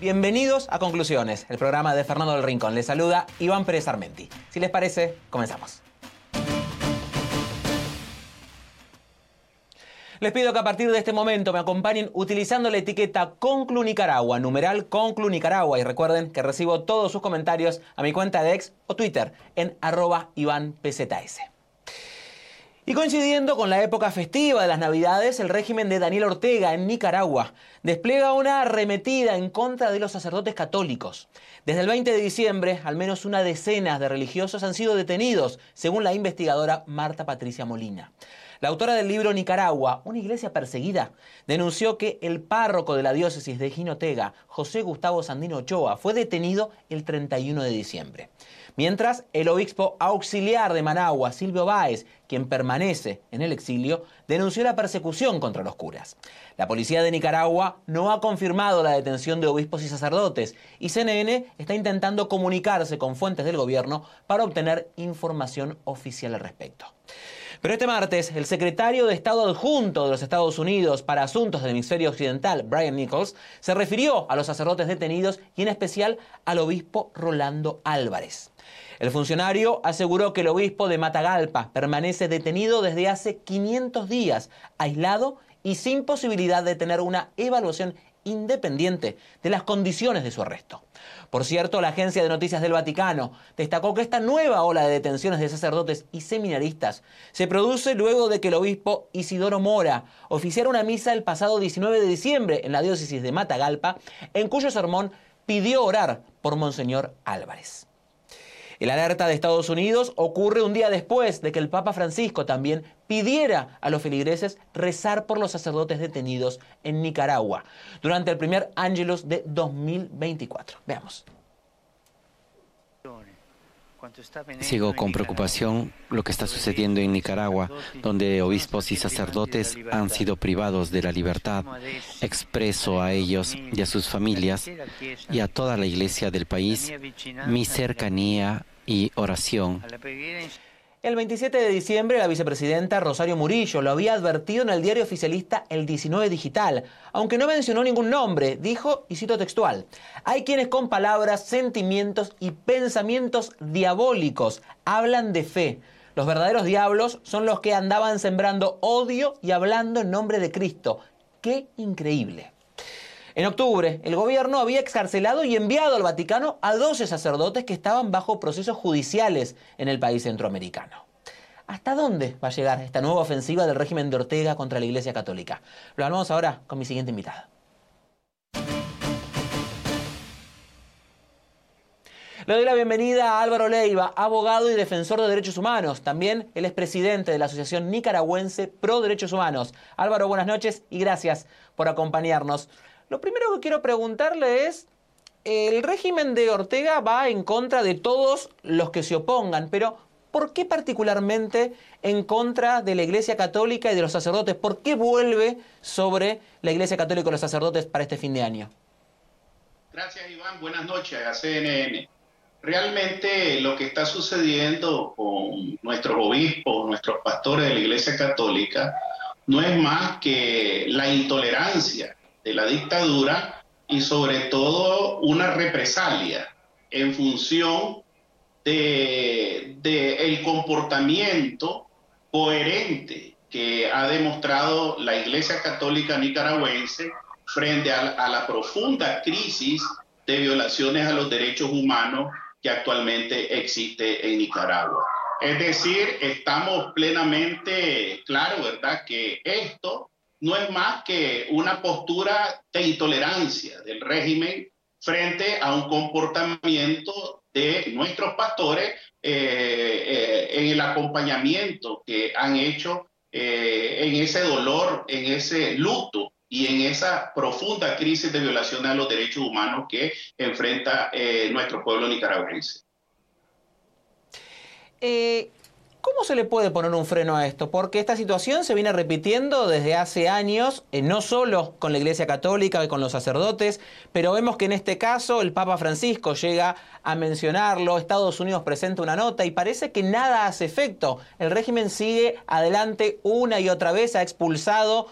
Bienvenidos a Conclusiones, el programa de Fernando del Rincón. Les saluda Iván Pérez Armenti. Si les parece, comenzamos. Les pido que a partir de este momento me acompañen utilizando la etiqueta Conclu Nicaragua, numeral Conclu Nicaragua. Y recuerden que recibo todos sus comentarios a mi cuenta de ex o Twitter en arroba IvánPZS. Y coincidiendo con la época festiva de las Navidades, el régimen de Daniel Ortega en Nicaragua despliega una arremetida en contra de los sacerdotes católicos. Desde el 20 de diciembre, al menos una decena de religiosos han sido detenidos, según la investigadora Marta Patricia Molina. La autora del libro Nicaragua, una iglesia perseguida, denunció que el párroco de la diócesis de Jinotega, José Gustavo Sandino Ochoa, fue detenido el 31 de diciembre. Mientras, el obispo auxiliar de Managua, Silvio Báez, quien permanece en el exilio, denunció la persecución contra los curas. La policía de Nicaragua no ha confirmado la detención de obispos y sacerdotes y CNN está intentando comunicarse con fuentes del gobierno para obtener información oficial al respecto. Pero este martes, el secretario de Estado adjunto de los Estados Unidos para Asuntos del Hemisferio Occidental, Brian Nichols, se refirió a los sacerdotes detenidos y en especial al obispo Rolando Álvarez. El funcionario aseguró que el obispo de Matagalpa permanece detenido desde hace 500 días, aislado y sin posibilidad de tener una evaluación independiente de las condiciones de su arresto. Por cierto, la agencia de noticias del Vaticano destacó que esta nueva ola de detenciones de sacerdotes y seminaristas se produce luego de que el obispo Isidoro Mora oficiara una misa el pasado 19 de diciembre en la diócesis de Matagalpa, en cuyo sermón pidió orar por Monseñor Álvarez. El alerta de Estados Unidos ocurre un día después de que el Papa Francisco también pidiera a los feligreses rezar por los sacerdotes detenidos en Nicaragua durante el primer Ángelus de 2024. Veamos. Sigo con preocupación lo que está sucediendo en Nicaragua, donde obispos y sacerdotes han sido privados de la libertad. Expreso a ellos y a sus familias y a toda la iglesia del país mi cercanía y oración. El 27 de diciembre, la vicepresidenta Rosario Murillo lo había advertido en el diario oficialista El 19 Digital, aunque no mencionó ningún nombre, dijo, y cito textual, hay quienes con palabras, sentimientos y pensamientos diabólicos hablan de fe. Los verdaderos diablos son los que andaban sembrando odio y hablando en nombre de Cristo. ¡Qué increíble! En octubre, el gobierno había excarcelado y enviado al Vaticano a 12 sacerdotes que estaban bajo procesos judiciales en el país centroamericano. ¿Hasta dónde va a llegar esta nueva ofensiva del régimen de Ortega contra la Iglesia Católica? Lo hablamos ahora con mi siguiente invitada. Le doy la bienvenida a Álvaro Leiva, abogado y defensor de derechos humanos. También él es presidente de la Asociación Nicaragüense Pro Derechos Humanos. Álvaro, buenas noches y gracias por acompañarnos. Lo primero que quiero preguntarle es, el régimen de Ortega va en contra de todos los que se opongan, pero ¿por qué particularmente en contra de la Iglesia Católica y de los sacerdotes? ¿Por qué vuelve sobre la Iglesia Católica y los sacerdotes para este fin de año? Gracias, Iván. Buenas noches a CNN. Realmente lo que está sucediendo con nuestros obispos, nuestros pastores de la Iglesia Católica, no es más que la intolerancia de la dictadura y sobre todo una represalia en función de, el comportamiento coherente que ha demostrado la Iglesia Católica Nicaragüense frente a, la profunda crisis de violaciones a los derechos humanos que actualmente existe en Nicaragua. Es decir, estamos plenamente claros, ¿verdad?, que esto no es más que una postura de intolerancia del régimen frente a un comportamiento de nuestros pastores eh, eh, en el acompañamiento que han hecho eh, en ese dolor, en ese luto y en esa profunda crisis de violación a los derechos humanos que enfrenta nuestro pueblo nicaragüense. ¿Cómo se le puede poner un freno a esto? Porque esta situación se viene repitiendo desde hace años, eh, no solo con la Iglesia Católica y con los sacerdotes, pero vemos que en este caso el Papa Francisco llega a mencionarlo, Estados Unidos presenta una nota y parece que nada hace efecto. El régimen sigue adelante una y otra vez, ha expulsado,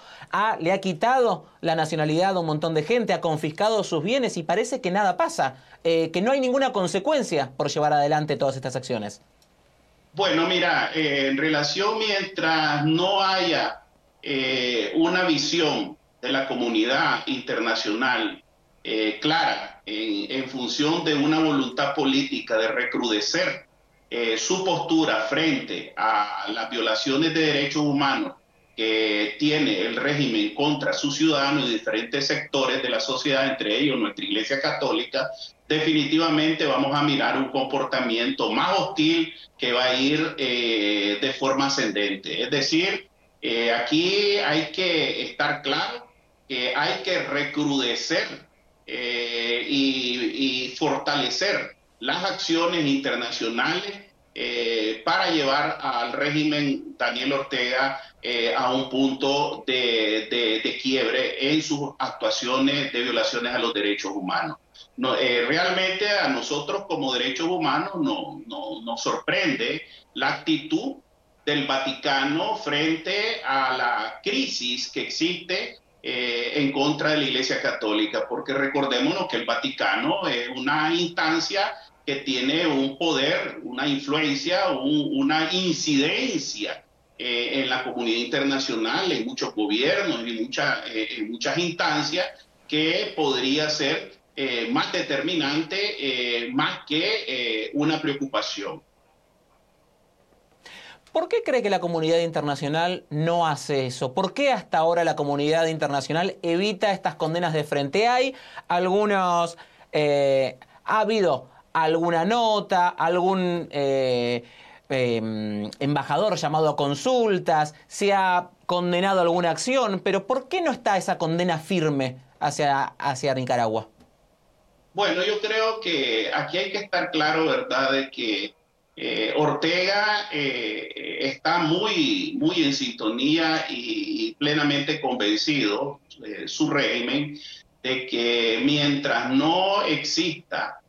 le ha quitado la nacionalidad a un montón de gente, ha confiscado sus bienes y parece que nada pasa, eh, que no hay ninguna consecuencia por llevar adelante todas estas acciones. Bueno, mira, eh, en relación mientras no haya eh, una visión de la comunidad internacional eh, clara en, función de una voluntad política de recrudecer su postura frente a las violaciones de derechos humanos que tiene el régimen contra sus ciudadanos y diferentes sectores de la sociedad, entre ellos nuestra Iglesia Católica, definitivamente vamos a mirar un comportamiento más hostil que va a ir eh, de forma ascendente. Es decir, eh, aquí hay que estar claro que hay que recrudecer eh, y, fortalecer las acciones internacionales para llevar al régimen Daniel Ortega a un punto de, de quiebre en sus actuaciones de violaciones a los derechos humanos. No, eh, realmente a nosotros como derechos humanos no, nos sorprende la actitud del Vaticano frente a la crisis que existe eh, en contra de la Iglesia Católica, porque recordémonos que el Vaticano es una instancia que tiene un poder, una influencia, una incidencia eh, en la comunidad internacional, en muchos gobiernos, y en muchas instancias, que podría ser eh, más determinante, eh, más que eh, una preocupación. ¿Por qué cree que la comunidad internacional no hace eso? ¿Por qué hasta ahora la comunidad internacional evita estas condenas de frente? Hay algunos, ha habido alguna nota, algún em, embajador llamado a consultas, se ha condenado alguna acción, pero ¿por qué no está esa condena firme hacia, hacia Nicaragua? Bueno, yo creo que aquí hay que estar claro, ¿verdad?, de que eh, Ortega eh, está muy, muy en sintonía y, plenamente convencido, eh, su régimen, de que mientras no exista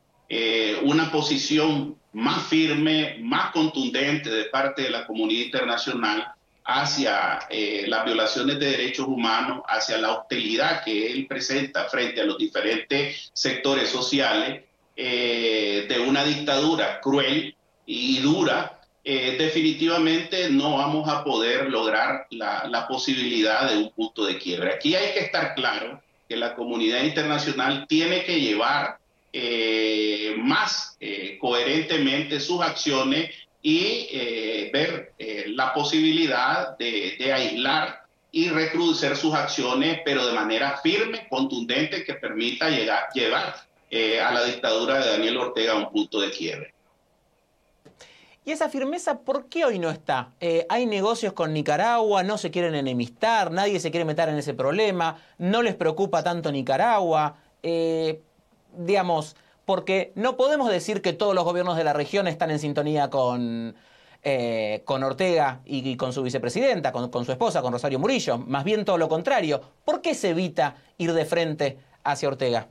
una posición más firme, más contundente de parte de la comunidad internacional, hacia eh, las violaciones de derechos humanos, hacia la hostilidad que él presenta frente a los diferentes sectores sociales eh, de una dictadura cruel y dura, eh, definitivamente no vamos a poder lograr la, la, posibilidad de un punto de quiebre. Aquí hay que estar claro que la comunidad internacional tiene que llevar más coherentemente sus acciones y eh, ver eh, la posibilidad de, aislar y recrudecer sus acciones, pero de manera firme, contundente, que permita llegar, llevar eh, a la dictadura de Daniel Ortega a un punto de quiebre. ¿Y esa firmeza por qué hoy no está? hay negocios con Nicaragua, no se quieren enemistar, nadie se quiere meter en ese problema, no les preocupa tanto Nicaragua. Digamos, porque no podemos decir que todos los gobiernos de la región están en sintonía con, eh, con Ortega y, con su vicepresidenta, con, su esposa, con Rosario Murillo. Más bien todo lo contrario. ¿Por qué se evita ir de frente hacia Ortega?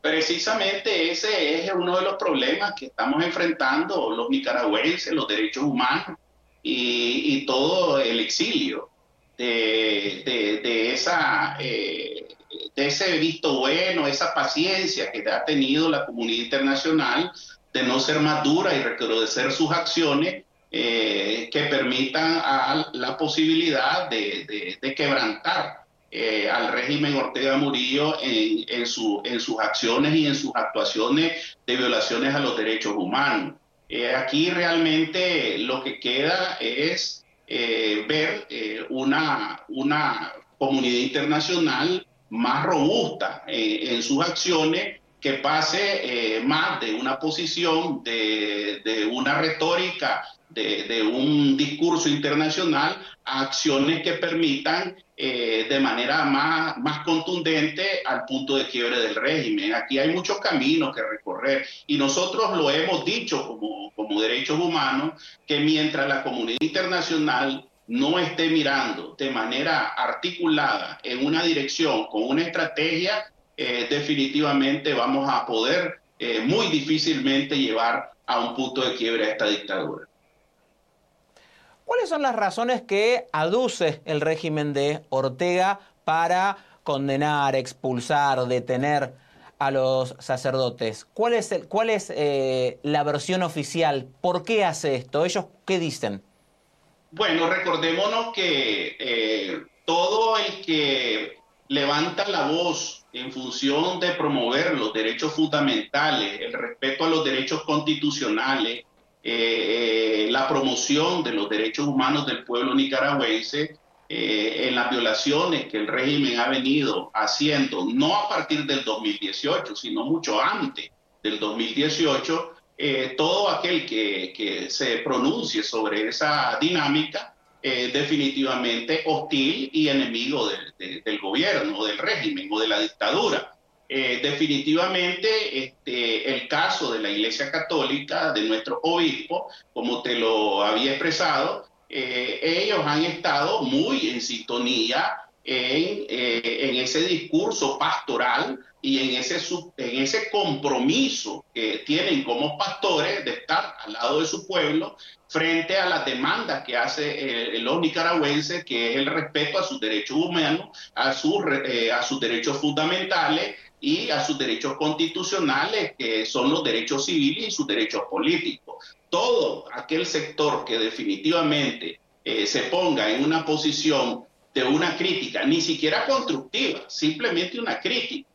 Precisamente ese es uno de los problemas que estamos enfrentando los nicaragüenses, los derechos humanos y, todo el exilio de, esa, eh, de ese visto bueno, esa paciencia que ha tenido la comunidad internacional de no ser más dura y recrudecer sus acciones eh, que permitan a la posibilidad de, quebrantar eh, al régimen Ortega Murillo en, en, su, en sus acciones y en sus actuaciones de violaciones a los derechos humanos. Eh, aquí realmente lo que queda es ver una, una comunidad internacional más robusta en sus acciones que pase eh, más de una posición, de, de una retórica, de, de, un discurso internacional a acciones que permitan eh, de manera más, más contundente al punto de quiebre del régimen. Aquí hay muchos caminos que recorrer y nosotros lo hemos dicho como, como derechos humanos, que mientras la comunidad internacional no esté mirando de manera articulada en una dirección, con una estrategia, eh, definitivamente vamos a poder eh, muy difícilmente llevar a un punto de quiebre a esta dictadura. ¿Cuáles son las razones que aduce el régimen de Ortega para condenar, expulsar, detener a los sacerdotes? ¿Cuál es, cuál es eh, la versión oficial? ¿Por qué hace esto? ¿Ellos qué dicen? Bueno, recordémonos que todo el que levanta la voz en función de promover los derechos fundamentales, el respeto a los derechos constitucionales, eh, eh, la promoción de los derechos humanos del pueblo nicaragüense, eh, en las violaciones que el régimen ha venido haciendo, no a partir del 2018, sino mucho antes del 2018, todo aquel que, que se pronuncie sobre esa dinámica eh, definitivamente hostil y enemigo del gobierno, del régimen o de la dictadura. Eh, definitivamente este, el caso de la Iglesia Católica, de nuestro obispo, como te lo había expresado, eh, ellos han estado muy en sintonía en, en ese discurso pastoral y en ese, en ese compromiso que tienen como pastores de estar al lado de su pueblo frente a las demandas que hace los nicaragüenses, que es el respeto a sus derechos humanos, a, sus, eh, a sus derechos fundamentales y a sus derechos constitucionales, que son los derechos civiles y sus derechos políticos. Todo aquel sector que definitivamente eh, se ponga en una posición de una crítica, ni siquiera constructiva, simplemente una crítica,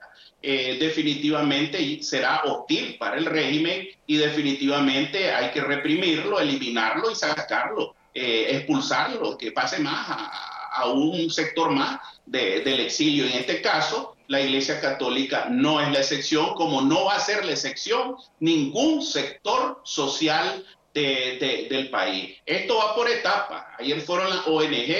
eh, definitivamente será hostil para el régimen y definitivamente hay que reprimirlo, eliminarlo y sacarlo, eh, expulsarlo, que pase más a, un sector más del exilio. En este caso, la Iglesia Católica no es la excepción, como no va a ser la excepción ningún sector social del país. Esto va por etapas. Ayer fueron las ONG,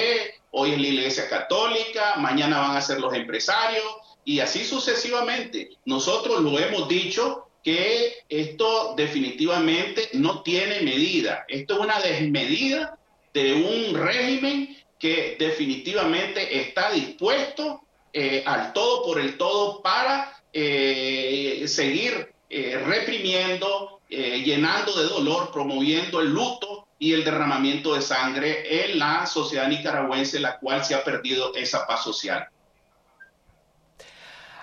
hoy es la Iglesia Católica, mañana van a ser los empresarios, y así sucesivamente. Nosotros lo hemos dicho que esto definitivamente no tiene medida. Esto es una desmedida de un régimen que definitivamente está dispuesto eh, al todo por el todo para eh, seguir eh, reprimiendo, llenando de dolor, promoviendo el luto y el derramamiento de sangre en la sociedad nicaragüense, la cual se ha perdido esa paz social.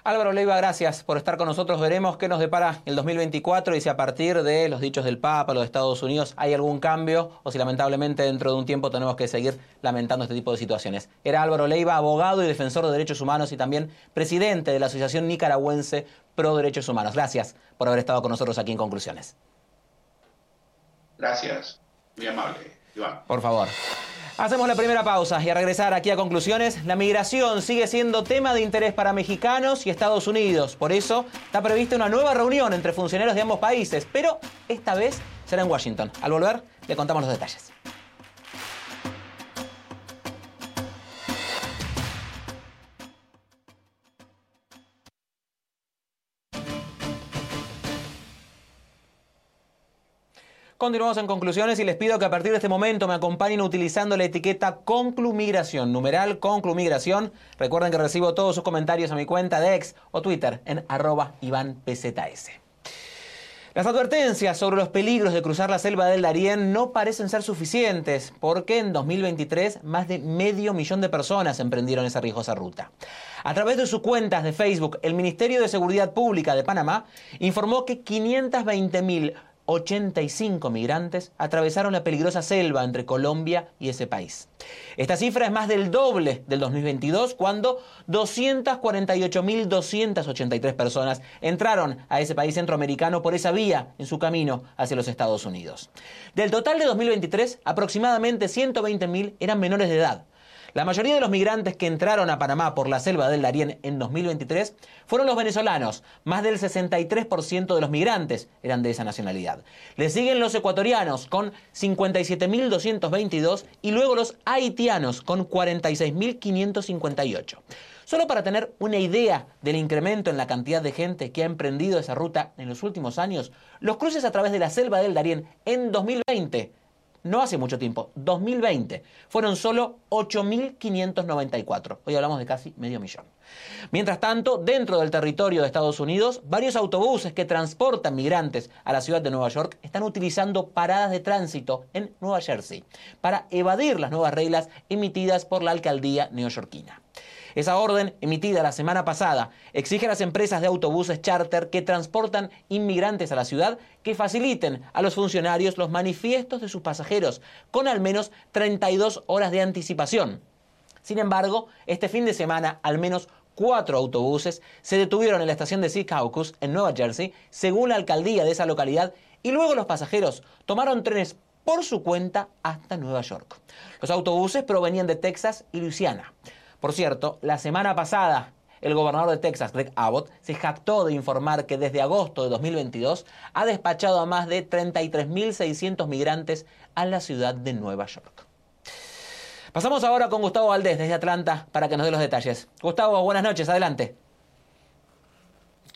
Álvaro Leiva, gracias por estar con nosotros. Veremos qué nos depara el 2024 y si a partir de los dichos del Papa, los Estados Unidos, hay algún cambio o si lamentablemente dentro de un tiempo tenemos que seguir lamentando este tipo de situaciones. Era Álvaro Leiva, abogado y defensor de derechos humanos y también presidente de la Asociación Nicaragüense Pro Derechos Humanos. Gracias por haber estado con nosotros aquí en Conclusiones. Gracias, muy amable, Iván. Por favor. Hacemos la primera pausa y a regresar aquí a conclusiones, la migración sigue siendo tema de interés para mexicanos y Estados Unidos. Por eso está prevista una nueva reunión entre funcionarios de ambos países, pero esta vez será en Washington. Al volver, le contamos los detalles. Continuamos en conclusiones y les pido que a partir de este momento me acompañen utilizando la etiqueta Conclumigración, numeral Conclumigración. Recuerden que recibo todos sus comentarios a mi cuenta de ex o Twitter en arroba IvánPZS. Las advertencias sobre los peligros de cruzar la selva del Darién no parecen ser suficientes, porque en 2023 más de medio millón de personas emprendieron esa riesgosa ruta. A través de sus cuentas de Facebook, el Ministerio de Seguridad Pública de Panamá informó que 520.000 85 migrantes atravesaron la peligrosa selva entre Colombia y ese país. Esta cifra es más del doble del 2022, cuando 248.283 personas entraron a ese país centroamericano por esa vía en su camino hacia los Estados Unidos. Del total de 2023, aproximadamente 120.000 eran menores de edad. La mayoría de los migrantes que entraron a Panamá por la selva del Darién en 2023 fueron los venezolanos. Más del 63% de los migrantes eran de esa nacionalidad. Le siguen los ecuatorianos con 57.222 y luego los haitianos con 46.558. Solo para tener una idea del incremento en la cantidad de gente que ha emprendido esa ruta en los últimos años, los cruces a través de la selva del Darién en 2020 no hace mucho tiempo, 2020, fueron solo 8.594. Hoy hablamos de casi medio millón. Mientras tanto, dentro del territorio de Estados Unidos, varios autobuses que transportan migrantes a la ciudad de Nueva York están utilizando paradas de tránsito en Nueva Jersey para evadir las nuevas reglas emitidas por la alcaldía neoyorquina. Esa orden, emitida la semana pasada, exige a las empresas de autobuses charter que transportan inmigrantes a la ciudad que faciliten a los funcionarios los manifiestos de sus pasajeros con al menos 32 horas de anticipación. Sin embargo, este fin de semana al menos cuatro autobuses se detuvieron en la estación de Sea Caucus en Nueva Jersey, según la alcaldía de esa localidad, y luego los pasajeros tomaron trenes por su cuenta hasta Nueva York. Los autobuses provenían de Texas y Luisiana. Por cierto, la semana pasada el gobernador de Texas, Greg Abbott, se jactó de informar que desde agosto de 2022 ha despachado a más de 33.600 migrantes a la ciudad de Nueva York. Pasamos ahora con Gustavo Valdés desde Atlanta para que nos dé los detalles. Gustavo, buenas noches, adelante.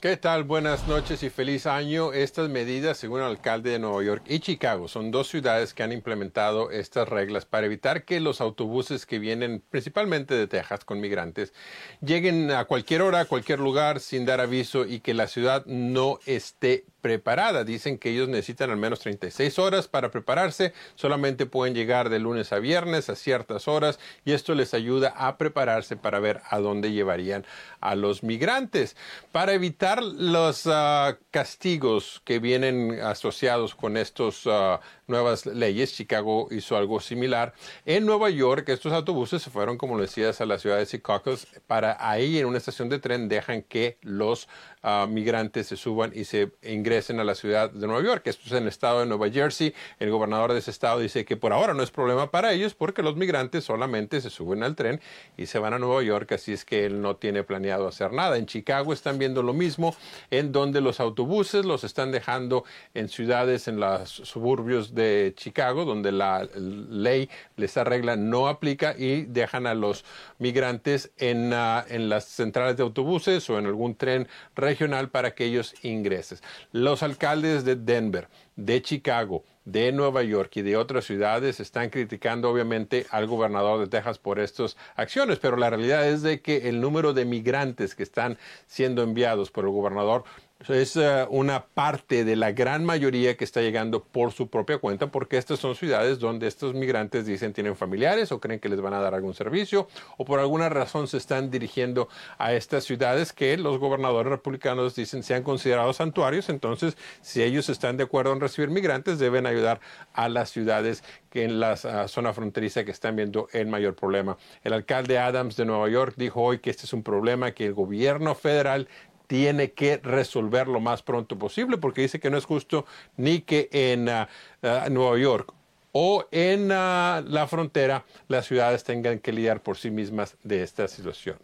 ¿Qué tal? Buenas noches y feliz año. Estas medidas, según el alcalde de Nueva York y Chicago, son dos ciudades que han implementado estas reglas para evitar que los autobuses que vienen principalmente de Texas con migrantes lleguen a cualquier hora, a cualquier lugar sin dar aviso y que la ciudad no esté preparada. Dicen que ellos necesitan al menos 36 horas para prepararse. Solamente pueden llegar de lunes a viernes a ciertas horas y esto les ayuda a prepararse para ver a dónde llevarían a los migrantes. Para evitar los ah, castigos que vienen asociados con estos uh, nuevas leyes. Chicago hizo algo similar. En Nueva York, estos autobuses se fueron, como decías, a la ciudad de Secaucus. Para ahí, en una estación de tren, dejan que los ah, migrantes se suban y se ingresen a la ciudad de Nueva York. Esto es en el estado de Nueva Jersey. El gobernador de ese estado dice que por ahora no es problema para ellos porque los migrantes solamente se suben al tren y se van a Nueva York. Así es que él no tiene planeado hacer nada. En Chicago están viendo lo mismo, en donde los autobuses los están dejando en ciudades, en los suburbios de Chicago, donde la ley, esa regla no aplica y dejan a los migrantes en, ah, en las centrales de autobuses o en algún tren regional para que ellos ingresen. Los alcaldes de Denver, de Chicago, de Nueva York y de otras ciudades están criticando obviamente al gobernador de Texas por estas acciones, pero la realidad es de que el número de migrantes que están siendo enviados por el gobernador es eh, una parte de la gran mayoría que está llegando por su propia cuenta, porque estas son ciudades donde estos migrantes dicen tienen familiares o creen que les van a dar algún servicio o por alguna razón se están dirigiendo a estas ciudades que los gobernadores republicanos dicen sean considerados santuarios. Entonces, si ellos están de acuerdo en recibir migrantes, deben ayudar a las ciudades que en la ah, zona fronteriza que están viendo el mayor problema. El alcalde Adams de Nueva York dijo hoy que este es un problema que el gobierno federal tiene que resolver lo más pronto posible porque dice que no es justo ni que en ah, ah, Nueva York o en ah, la frontera las ciudades tengan que lidiar por sí mismas de esta situación.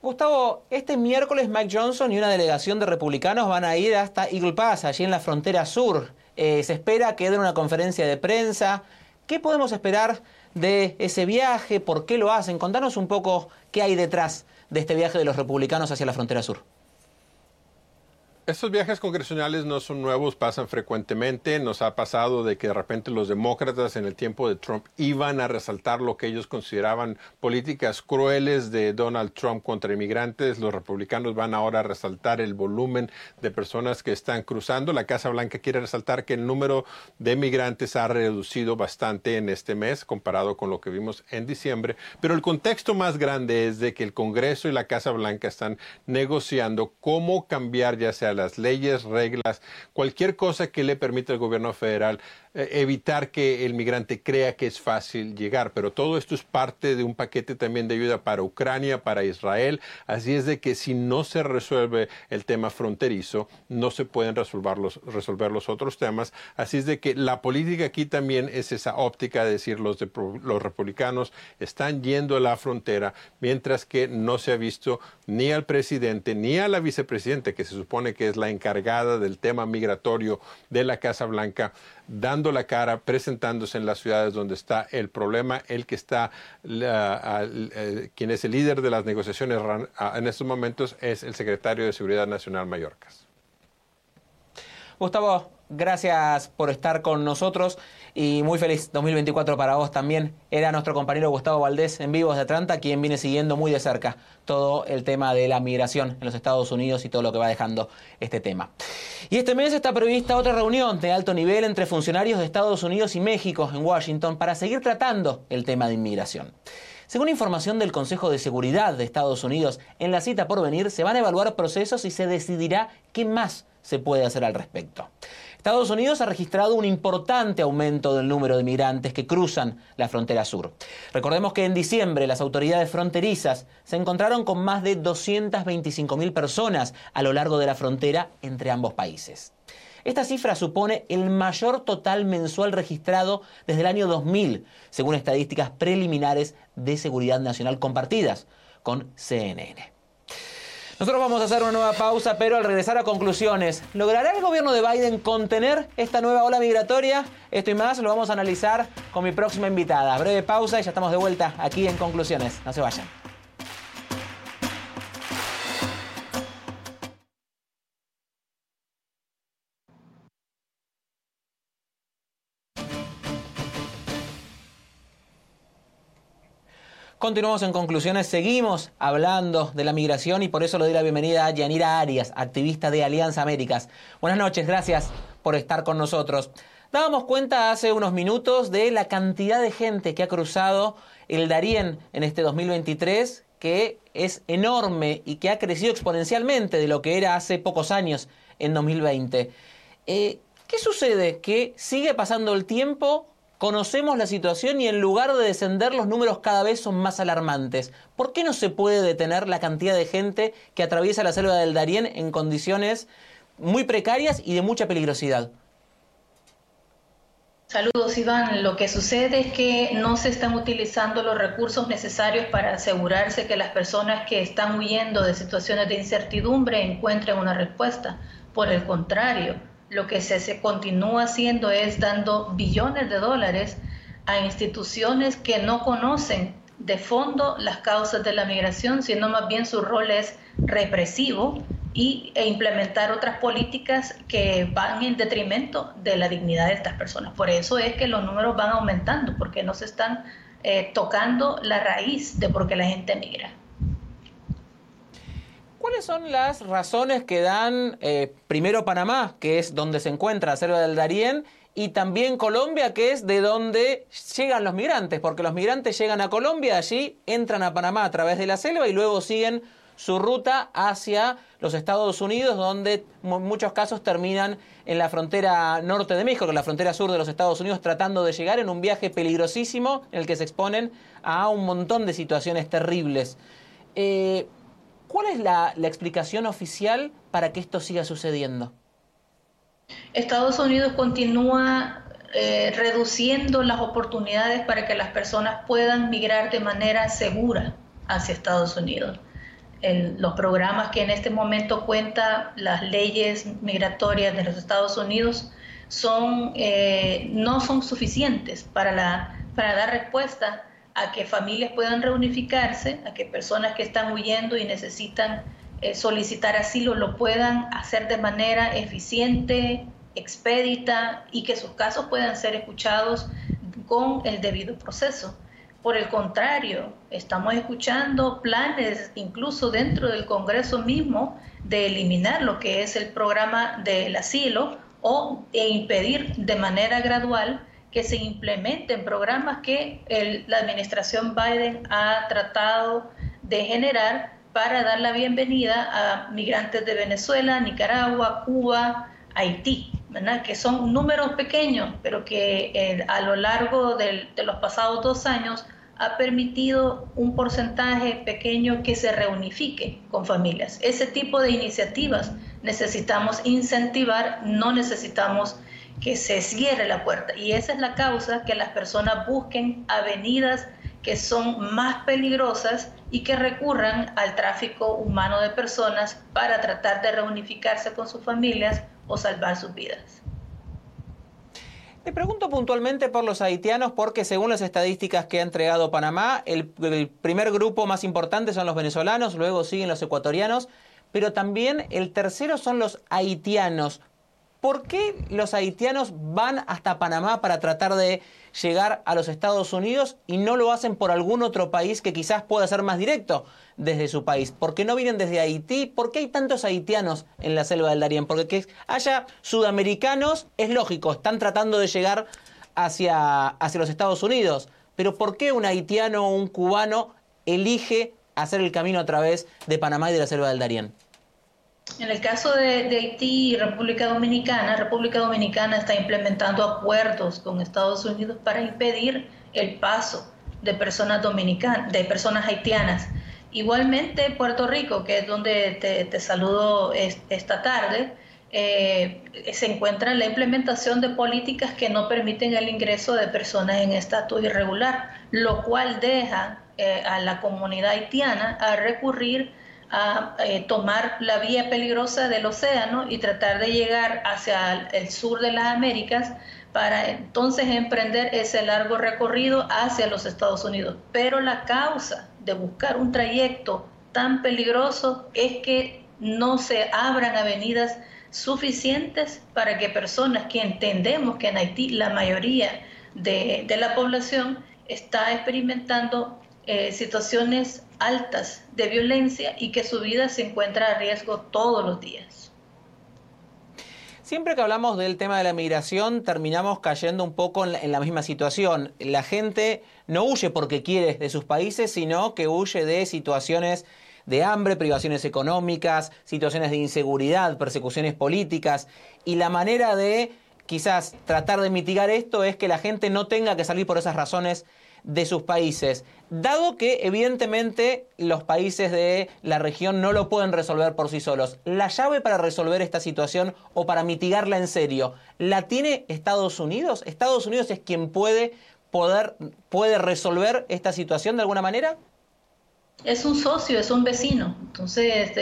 Gustavo, este miércoles Mike Johnson y una delegación de republicanos van a ir hasta Eagle Pass, allí en la frontera sur. Eh, se espera que den una conferencia de prensa. ¿Qué podemos esperar de ese viaje? ¿Por qué lo hacen? Contanos un poco qué hay detrás de este viaje de los republicanos hacia la frontera sur. Estos viajes congresionales no son nuevos, pasan frecuentemente. Nos ha pasado de que de repente los demócratas en el tiempo de Trump iban a resaltar lo que ellos consideraban políticas crueles de Donald Trump contra inmigrantes. Los republicanos van ahora a resaltar el volumen de personas que están cruzando. La Casa Blanca quiere resaltar que el número de migrantes ha reducido bastante en este mes comparado con lo que vimos en diciembre. Pero el contexto más grande es de que el Congreso y la Casa Blanca están negociando cómo cambiar ya sea las leyes, reglas, cualquier cosa que le permita al gobierno federal eh, evitar que el migrante crea que es fácil llegar. Pero todo esto es parte de un paquete también de ayuda para Ucrania, para Israel. Así es de que si no se resuelve el tema fronterizo, no se pueden resolver los, resolver los otros temas. Así es de que la política aquí también es esa óptica de decir los, de, los republicanos están yendo a la frontera, mientras que no se ha visto ni al presidente ni a la vicepresidenta, que se supone que es la encargada del tema migratorio de la Casa Blanca, dando la cara, presentándose en las ciudades donde está el problema, el que está, eh, quien es el líder de las negociaciones en estos momentos es el secretario de Seguridad Nacional Mallorcas. Gustavo, gracias por estar con nosotros y muy feliz 2024 para vos también. Era nuestro compañero Gustavo Valdés en Vivos de Atlanta, quien viene siguiendo muy de cerca todo el tema de la migración en los Estados Unidos y todo lo que va dejando este tema. Y este mes está prevista otra reunión de alto nivel entre funcionarios de Estados Unidos y México en Washington para seguir tratando el tema de inmigración. Según información del Consejo de Seguridad de Estados Unidos, en la cita por venir se van a evaluar procesos y se decidirá qué más se puede hacer al respecto. Estados Unidos ha registrado un importante aumento del número de migrantes que cruzan la frontera sur. Recordemos que en diciembre las autoridades fronterizas se encontraron con más de 225.000 personas a lo largo de la frontera entre ambos países. Esta cifra supone el mayor total mensual registrado desde el año 2000, según estadísticas preliminares de seguridad nacional compartidas con CNN. Nosotros vamos a hacer una nueva pausa, pero al regresar a conclusiones, ¿logrará el gobierno de Biden contener esta nueva ola migratoria? Esto y más lo vamos a analizar con mi próxima invitada. Breve pausa y ya estamos de vuelta aquí en conclusiones. No se vayan. Continuamos en conclusiones, seguimos hablando de la migración y por eso le doy la bienvenida a Yanira Arias, activista de Alianza Américas. Buenas noches, gracias por estar con nosotros. Dábamos cuenta hace unos minutos de la cantidad de gente que ha cruzado el Darién en este 2023, que es enorme y que ha crecido exponencialmente de lo que era hace pocos años en 2020. Eh, ¿Qué sucede? Que sigue pasando el tiempo Conocemos la situación y en lugar de descender los números cada vez son más alarmantes. ¿Por qué no se puede detener la cantidad de gente que atraviesa la selva del Darién en condiciones muy precarias y de mucha peligrosidad? Saludos, Iván. Lo que sucede es que no se están utilizando los recursos necesarios para asegurarse que las personas que están huyendo de situaciones de incertidumbre encuentren una respuesta. Por el contrario, lo que se, continúa haciendo es dando billones de dólares a instituciones que no conocen de fondo las causas de la migración, sino más bien su rol es represivo y, e implementar otras políticas que van en detrimento de la dignidad de estas personas. Por eso es que los números van aumentando, porque no se están eh, tocando la raíz de por qué la gente migra. ¿Cuáles son las razones que dan eh, primero Panamá, que es donde se encuentra la selva del Darién, y también Colombia, que es de donde llegan los migrantes? Porque los migrantes llegan a Colombia, allí entran a Panamá a través de la selva y luego siguen su ruta hacia los Estados Unidos, donde en muchos casos terminan en la frontera norte de México, que la frontera sur de los Estados Unidos, tratando de llegar en un viaje peligrosísimo en el que se exponen a un montón de situaciones terribles. Eh, ¿Cuál es la, explicación oficial para que esto siga sucediendo? Estados Unidos continúa eh, reduciendo las oportunidades para que las personas puedan migrar de manera segura hacia Estados Unidos. los programas que en este momento cuenta las leyes migratorias de los Estados Unidos son, eh, no son suficientes para, la, para dar respuesta a que familias puedan reunificarse, a que personas que están huyendo y necesitan eh, solicitar asilo lo puedan hacer de manera eficiente, expedita y que sus casos puedan ser escuchados con el debido proceso. Por el contrario, estamos escuchando planes, incluso dentro del Congreso mismo, de eliminar lo que es el programa del asilo o e impedir de manera gradual que se implementen programas que la administración Biden ha tratado de generar para dar la bienvenida a migrantes de Venezuela, Nicaragua, Cuba, Haití, que son números pequeños, pero que eh, a lo largo de los pasados dos años ha permitido un porcentaje pequeño que se reunifique con familias. Ese tipo de iniciativas necesitamos incentivar, no necesitamos que se cierre la puerta. Y esa es la causa que las personas busquen avenidas que son más peligrosas y que recurran al tráfico humano de personas para tratar de reunificarse con sus familias o salvar sus vidas. Te pregunto puntualmente por los haitianos porque según las estadísticas que ha entregado Panamá, el, primer grupo más importante son los venezolanos, luego siguen los ecuatorianos, pero también el tercero son los haitianos. ¿Por qué los haitianos van hasta Panamá para tratar de llegar a los Estados Unidos y no lo hacen por algún otro país que quizás pueda ser más directo desde su país? ¿Por qué no vienen desde Haití? ¿Por qué hay tantos haitianos en la selva del Darién? Porque que haya sudamericanos es lógico, están tratando de llegar hacia, hacia los Estados Unidos. Pero ¿por qué un haitiano o un cubano elige hacer el camino a través de Panamá y de la selva del Darién? En el caso de, Haití y República Dominicana, República Dominicana está implementando acuerdos con Estados Unidos para impedir el paso de personas dominicanas, de personas haitianas. Igualmente Puerto Rico, que es donde te, saludo esta tarde, eh, se encuentra la implementación de políticas que no permiten el ingreso de personas en estatus irregular, lo cual deja eh, a la comunidad haitiana a recurrir a eh, tomar la vía peligrosa del océano y tratar de llegar hacia el sur de las Américas para entonces emprender ese largo recorrido hacia los Estados Unidos. Pero la causa de buscar un trayecto tan peligroso es que no se abran avenidas suficientes para que personas que entendemos que en Haití la mayoría de, la población está experimentando eh, situaciones altas de violencia y que su vida se encuentra a riesgo todos los días. Siempre que hablamos del tema de la migración terminamos cayendo un poco en la, misma situación. La gente no huye porque quiere de sus países, sino que huye de situaciones de hambre, privaciones económicas, situaciones de inseguridad, persecuciones políticas. Y la manera de quizás tratar de mitigar esto es que la gente no tenga que salir por esas razones de sus países, dado que evidentemente los países de la región no lo pueden resolver por sí solos. La llave para resolver esta situación o para mitigarla en serio, ¿la tiene Estados Unidos? ¿Estados Unidos es quien puede, poder, puede resolver esta situación de alguna manera? Es un socio, es un vecino. Entonces,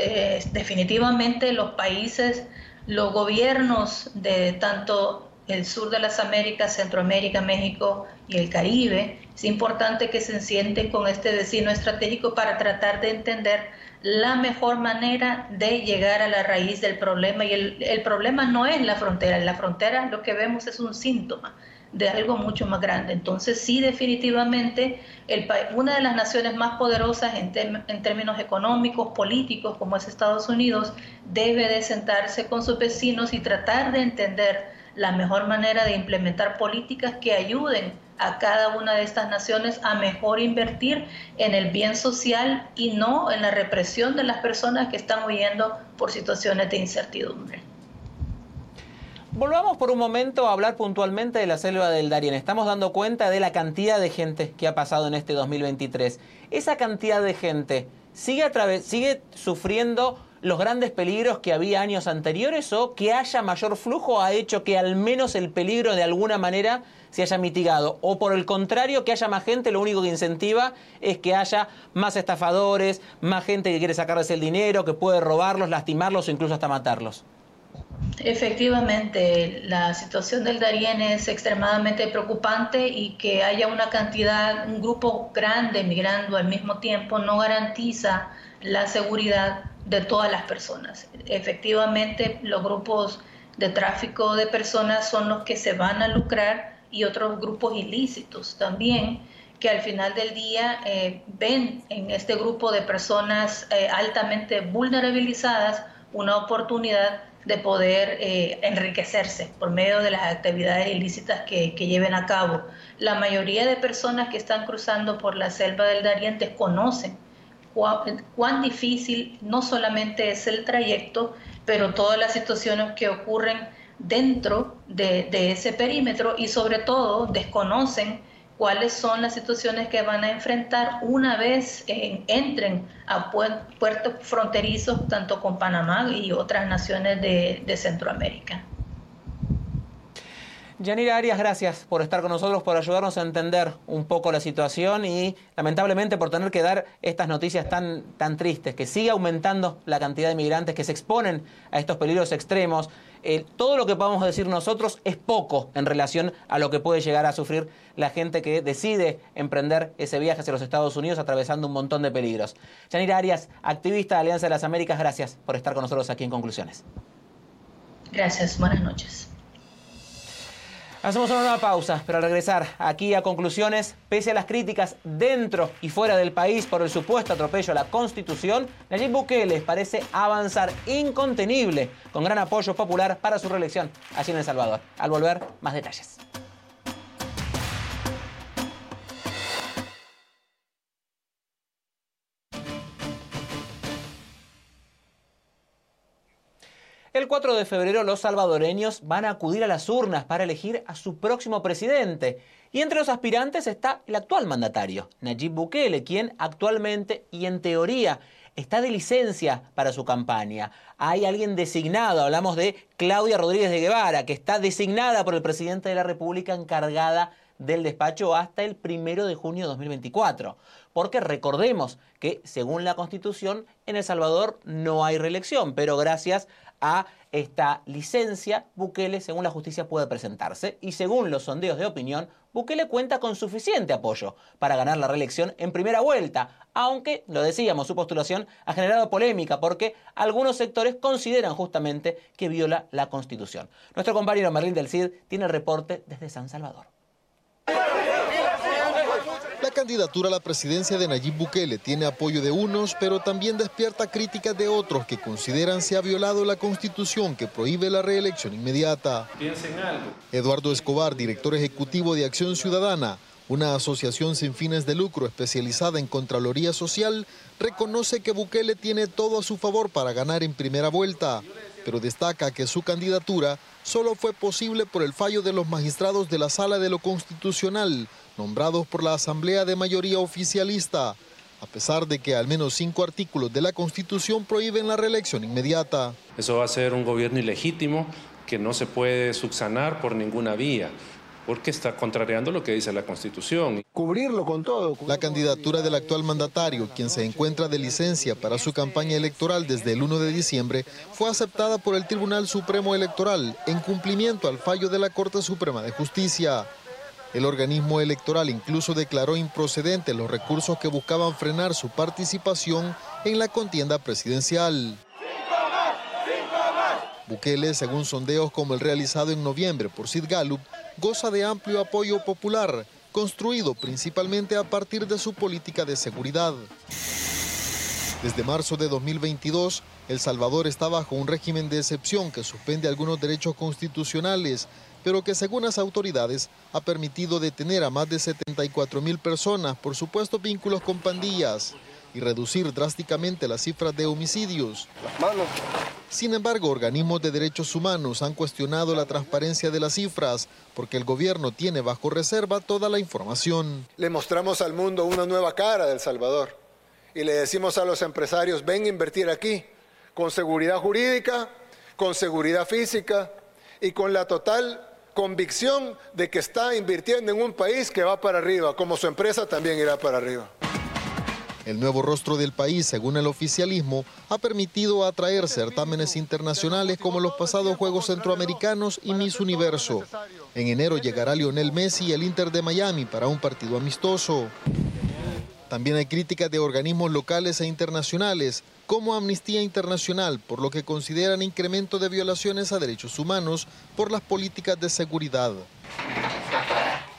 definitivamente los países, los gobiernos de tanto el sur de las Américas, Centroamérica, México y el Caribe, es importante que se sienten con este vecino estratégico para tratar de entender la mejor manera de llegar a la raíz del problema. Y el, problema no es la frontera, la frontera lo que vemos es un síntoma de algo mucho más grande. Entonces sí, definitivamente, el, una de las naciones más poderosas en, en términos económicos, políticos, como es Estados Unidos, debe de sentarse con sus vecinos y tratar de entender la mejor manera de implementar políticas que ayuden a cada una de estas naciones a mejor invertir en el bien social y no en la represión de las personas que están huyendo por situaciones de incertidumbre. Volvamos por un momento a hablar puntualmente de la selva del Darién. Estamos dando cuenta de la cantidad de gente que ha pasado en este 2023. Esa cantidad de gente sigue, sigue sufriendo los grandes peligros que había años anteriores o que haya mayor flujo ha hecho que al menos el peligro de alguna manera se haya mitigado. O por el contrario, que haya más gente, lo único que incentiva es que haya más estafadores, más gente que quiere sacarles el dinero, que puede robarlos, lastimarlos o incluso hasta matarlos. Efectivamente, la situación del Darién es extremadamente preocupante y que haya una cantidad, un grupo grande migrando al mismo tiempo no garantiza la seguridad de todas las personas. Efectivamente, los grupos de tráfico de personas son los que se van a lucrar y otros grupos ilícitos también que al final del día eh, ven en este grupo de personas eh, altamente vulnerabilizadas una oportunidad de poder eh, enriquecerse por medio de las actividades ilícitas que, que, lleven a cabo. La mayoría de personas que están cruzando por la selva del Darién desconocen cuán, difícil no solamente es el trayecto, pero todas las situaciones que ocurren dentro de, ese perímetro y sobre todo desconocen cuáles son las situaciones que van a enfrentar una vez entren a puertos fronterizos tanto con Panamá y otras naciones de Centroamérica. Yanira Arias, gracias por estar con nosotros, por ayudarnos a entender un poco la situación y lamentablemente por tener que dar estas noticias tan, tan tristes, que sigue aumentando la cantidad de migrantes que se exponen a estos peligros extremos. Eh, todo lo que podamos decir nosotros es poco en relación a lo que puede llegar a sufrir la gente que decide emprender ese viaje hacia los Estados Unidos atravesando un montón de peligros. Yanira Arias, activista de Alianza de las Américas, gracias por estar con nosotros aquí en Conclusiones. Gracias, buenas noches. Hacemos una nueva pausa, pero al regresar aquí a conclusiones, pese a las críticas dentro y fuera del país por el supuesto atropello a la Constitución, Nayib Bukele parece avanzar incontenible con gran apoyo popular para su reelección allí en El Salvador. Al volver, más detalles. El 4 de febrero los salvadoreños van a acudir a las urnas para elegir a su próximo presidente. Y entre los aspirantes está el actual mandatario, Nayib Bukele, quien actualmente y en teoría está de licencia para su campaña. Hay alguien designado, hablamos de Claudia Rodríguez de Guevara, que está designada por el presidente de la República encargada del despacho hasta el primero de junio de 2024. Porque recordemos que, según la Constitución, en El Salvador no hay reelección, pero gracias a esta licencia, Bukele, según la justicia, puede presentarse. Y según los sondeos de opinión, Bukele cuenta con suficiente apoyo para ganar la reelección en primera vuelta, aunque, lo decíamos, su postulación ha generado polémica porque algunos sectores consideran justamente que viola la Constitución. Nuestro compañero Merlín del Cid tiene el reporte desde San Salvador. La candidatura a la presidencia de Nayib Bukele tiene apoyo de unos, pero también despierta críticas de otros que consideran se ha violado la constitución que prohíbe la reelección inmediata. Piensen algo. Eduardo Escobar, director ejecutivo de Acción Ciudadana, una asociación sin fines de lucro especializada en Contraloría Social, reconoce que Bukele tiene todo a su favor para ganar en primera vuelta, pero destaca que su candidatura solo fue posible por el fallo de los magistrados de la Sala de lo Constitucional, nombrados por la Asamblea de mayoría oficialista, a pesar de que al menos cinco artículos de la Constitución prohíben la reelección inmediata. Eso va a ser un gobierno ilegítimo que no se puede subsanar por ninguna vía porque está contrariando lo que dice la Constitución. Cubrirlo con todo. La candidatura del actual mandatario, quien se encuentra de licencia para su campaña electoral desde el 1 de diciembre, fue aceptada por el Tribunal Supremo Electoral en cumplimiento al fallo de la Corte Suprema de Justicia. El organismo electoral incluso declaró improcedentes los recursos que buscaban frenar su participación en la contienda presidencial. Bukele, según sondeos como el realizado en noviembre por Sid Gallup, goza de amplio apoyo popular, construido principalmente a partir de su política de seguridad. Desde marzo de 2022, El Salvador está bajo un régimen de excepción que suspende algunos derechos constitucionales, pero que según las autoridades ha permitido detener a más de 74 mil personas por supuestos vínculos con pandillas y reducir drásticamente las cifras de homicidios. Sin embargo, organismos de derechos humanos han cuestionado la transparencia de las cifras porque el gobierno tiene bajo reserva toda la información. Le mostramos al mundo una nueva cara de El Salvador y le decimos a los empresarios, ven a invertir aquí, con seguridad jurídica, con seguridad física y con la total convicción de que está invirtiendo en un país que va para arriba, como su empresa también irá para arriba. El nuevo rostro del país, según el oficialismo, ha permitido atraer certámenes internacionales como los pasados Juegos Centroamericanos y Miss Universo. En enero llegará Lionel Messi y el Inter de Miami para un partido amistoso. También hay críticas de organismos locales e internacionales, como Amnistía Internacional, por lo que consideran incremento de violaciones a derechos humanos por las políticas de seguridad.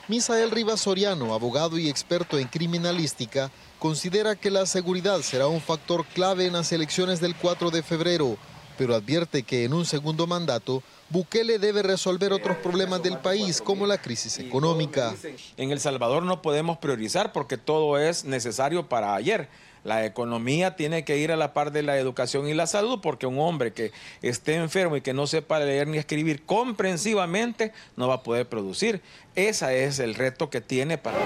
Misael Rivas Soriano, abogado y experto en criminalística, considera que la seguridad será un factor clave en las elecciones del 4 de febrero, pero advierte que en un segundo mandato Bukele debe resolver otros problemas del país como la crisis económica. En El Salvador no podemos priorizar porque todo es necesario para ayer. La economía tiene que ir a la par de la educación y la salud porque un hombre que esté enfermo y que no sepa leer ni escribir comprensivamente no va a poder producir. Ese es el reto que tiene para...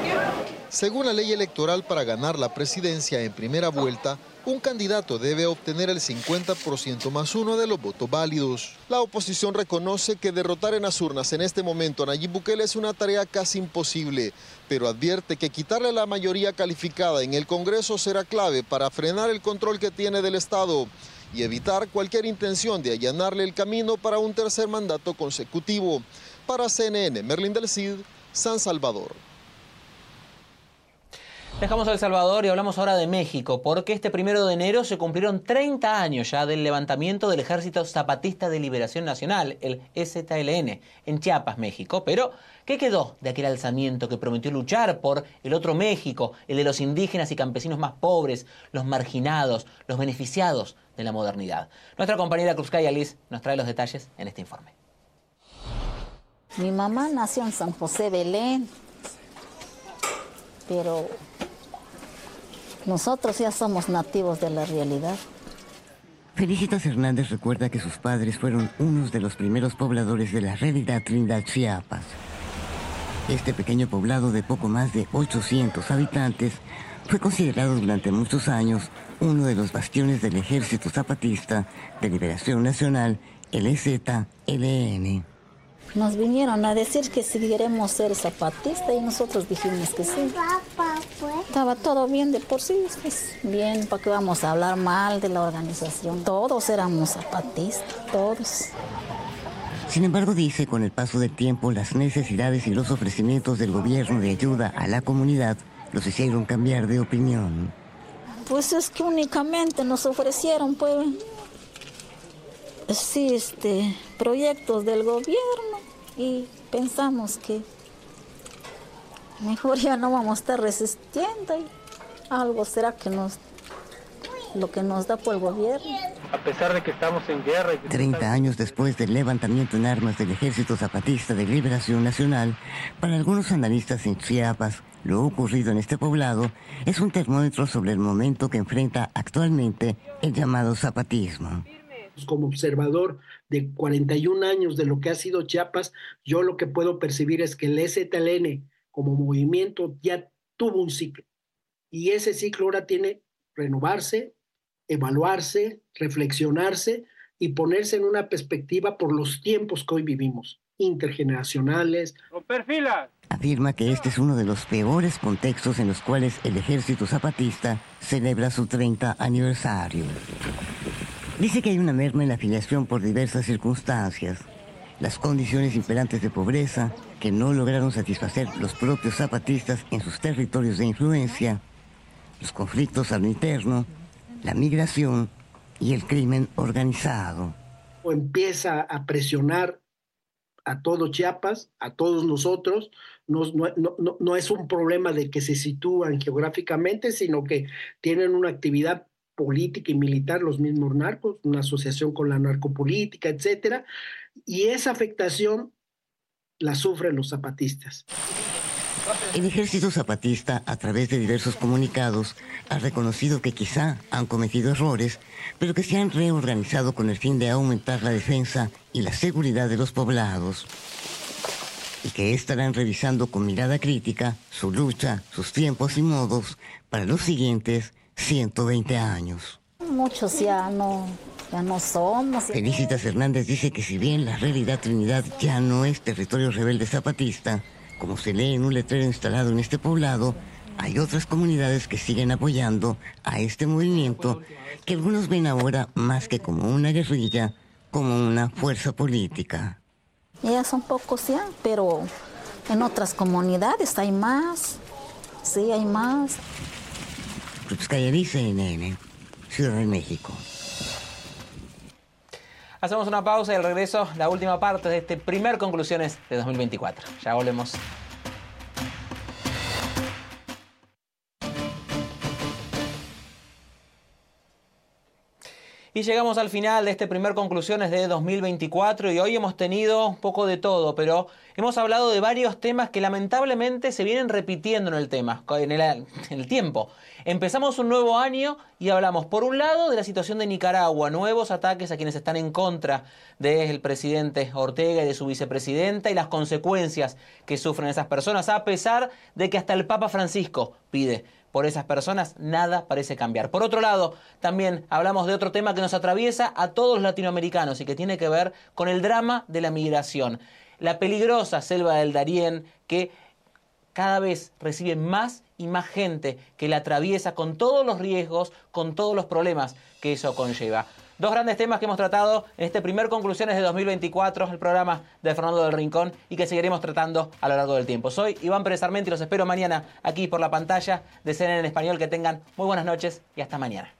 Según la ley electoral para ganar la presidencia en primera vuelta, un candidato debe obtener el 50% más uno de los votos válidos. La oposición reconoce que derrotar en las urnas en este momento a Nayib Bukele es una tarea casi imposible, pero advierte que quitarle la mayoría calificada en el Congreso será clave para frenar el control que tiene del Estado y evitar cualquier intención de allanarle el camino para un tercer mandato consecutivo. Para CNN, Merlin del Cid, San Salvador. Dejamos El Salvador y hablamos ahora de México, porque este primero de enero se cumplieron 30 años ya del levantamiento del Ejército Zapatista de Liberación Nacional, el ZLN, en Chiapas, México. Pero, ¿qué quedó de aquel alzamiento que prometió luchar por el otro México, el de los indígenas y campesinos más pobres, los marginados, los beneficiados de la modernidad? Nuestra compañera Cruzcaya Liz nos trae los detalles en este informe. Mi mamá nació en San José Belén, pero nosotros ya somos nativos de la realidad. Felicitas Hernández recuerda que sus padres fueron unos de los primeros pobladores de la realidad Trinidad Chiapas. Este pequeño poblado de poco más de 800 habitantes fue considerado durante muchos años uno de los bastiones del Ejército Zapatista de Liberación Nacional, el EZLN. Nos vinieron a decir que si queremos ser zapatistas y nosotros dijimos que sí. Estaba todo bien de por sí, pues bien, ¿para qué vamos a hablar mal de la organización? Todos éramos zapatistas, todos. Sin embargo, dice, con el paso del tiempo, las necesidades y los ofrecimientos del gobierno de ayuda a la comunidad los hicieron cambiar de opinión. Pues es que únicamente nos ofrecieron, pues, sí, este, proyectos del gobierno y pensamos que mejor ya no vamos a estar resistiendo y algo será que nos lo que nos da por el gobierno. A pesar de que estamos en guerra. Y 30 años después del levantamiento en armas del Ejército Zapatista de Liberación Nacional, para algunos analistas en Chiapas, lo ocurrido en este poblado es un termómetro sobre el momento que enfrenta actualmente el llamado zapatismo como observador de 41 años de lo que ha sido Chiapas, yo lo que puedo percibir es que el STLN como movimiento ya tuvo un ciclo y ese ciclo ahora tiene renovarse, evaluarse, reflexionarse y ponerse en una perspectiva por los tiempos que hoy vivimos, intergeneracionales. Afirma que este es uno de los peores contextos en los cuales el ejército zapatista celebra su 30 aniversario. Dice que hay una merma en la afiliación por diversas circunstancias. Las condiciones imperantes de pobreza que no lograron satisfacer los propios zapatistas en sus territorios de influencia, los conflictos al interno, la migración y el crimen organizado. O empieza a presionar a todo Chiapas, a todos nosotros. No, no, es un problema de que se sitúan geográficamente, sino que tienen una actividad política y militar, los mismos narcos, una asociación con la narcopolítica, etcétera, y esa afectación la sufren los zapatistas. El ejército zapatista, a través de diversos comunicados, ha reconocido que quizá han cometido errores, pero que se han reorganizado con el fin de aumentar la defensa y la seguridad de los poblados. Y que estarán revisando con mirada crítica su lucha, sus tiempos y modos para los siguientes 120 años. Muchos ya no, ya no somos. Felicitas Hernández dice que si bien la realidad Trinidad ya no es territorio rebelde zapatista, como se lee en un letrero instalado en este poblado, hay otras comunidades que siguen apoyando a este movimiento que algunos ven ahora más que como una guerrilla, como una fuerza política. Ya son pocos ya, pero en otras comunidades hay más, sí hay más. Krupskaya, CNN, Ciudad de México. Hacemos una pausa y al regreso la última parte de este primer conclusiones de 2024. Ya volvemos. Y llegamos al final de este primer conclusiones de 2024 y hoy hemos tenido un poco de todo, pero hemos hablado de varios temas que lamentablemente se vienen repitiendo en el tema, en el, en el tiempo. Empezamos un nuevo año y hablamos por un lado de la situación de Nicaragua, nuevos ataques a quienes están en contra del presidente Ortega y de su vicepresidenta y las consecuencias que sufren esas personas, a pesar de que hasta el Papa Francisco pide por esas personas, nada parece cambiar. Por otro lado, también hablamos de otro tema que nos atraviesa a todos los latinoamericanos y que tiene que ver con el drama de la migración. La peligrosa selva del Darién que cada vez recibe más y más gente que la atraviesa con todos los riesgos, con todos los problemas que eso conlleva. Dos grandes temas que hemos tratado en este primer Conclusiones de 2024, el programa de Fernando del Rincón y que seguiremos tratando a lo largo del tiempo. Soy Iván Pérez Armenti y los espero mañana aquí por la pantalla de CNN en español. Que tengan muy buenas noches y hasta mañana.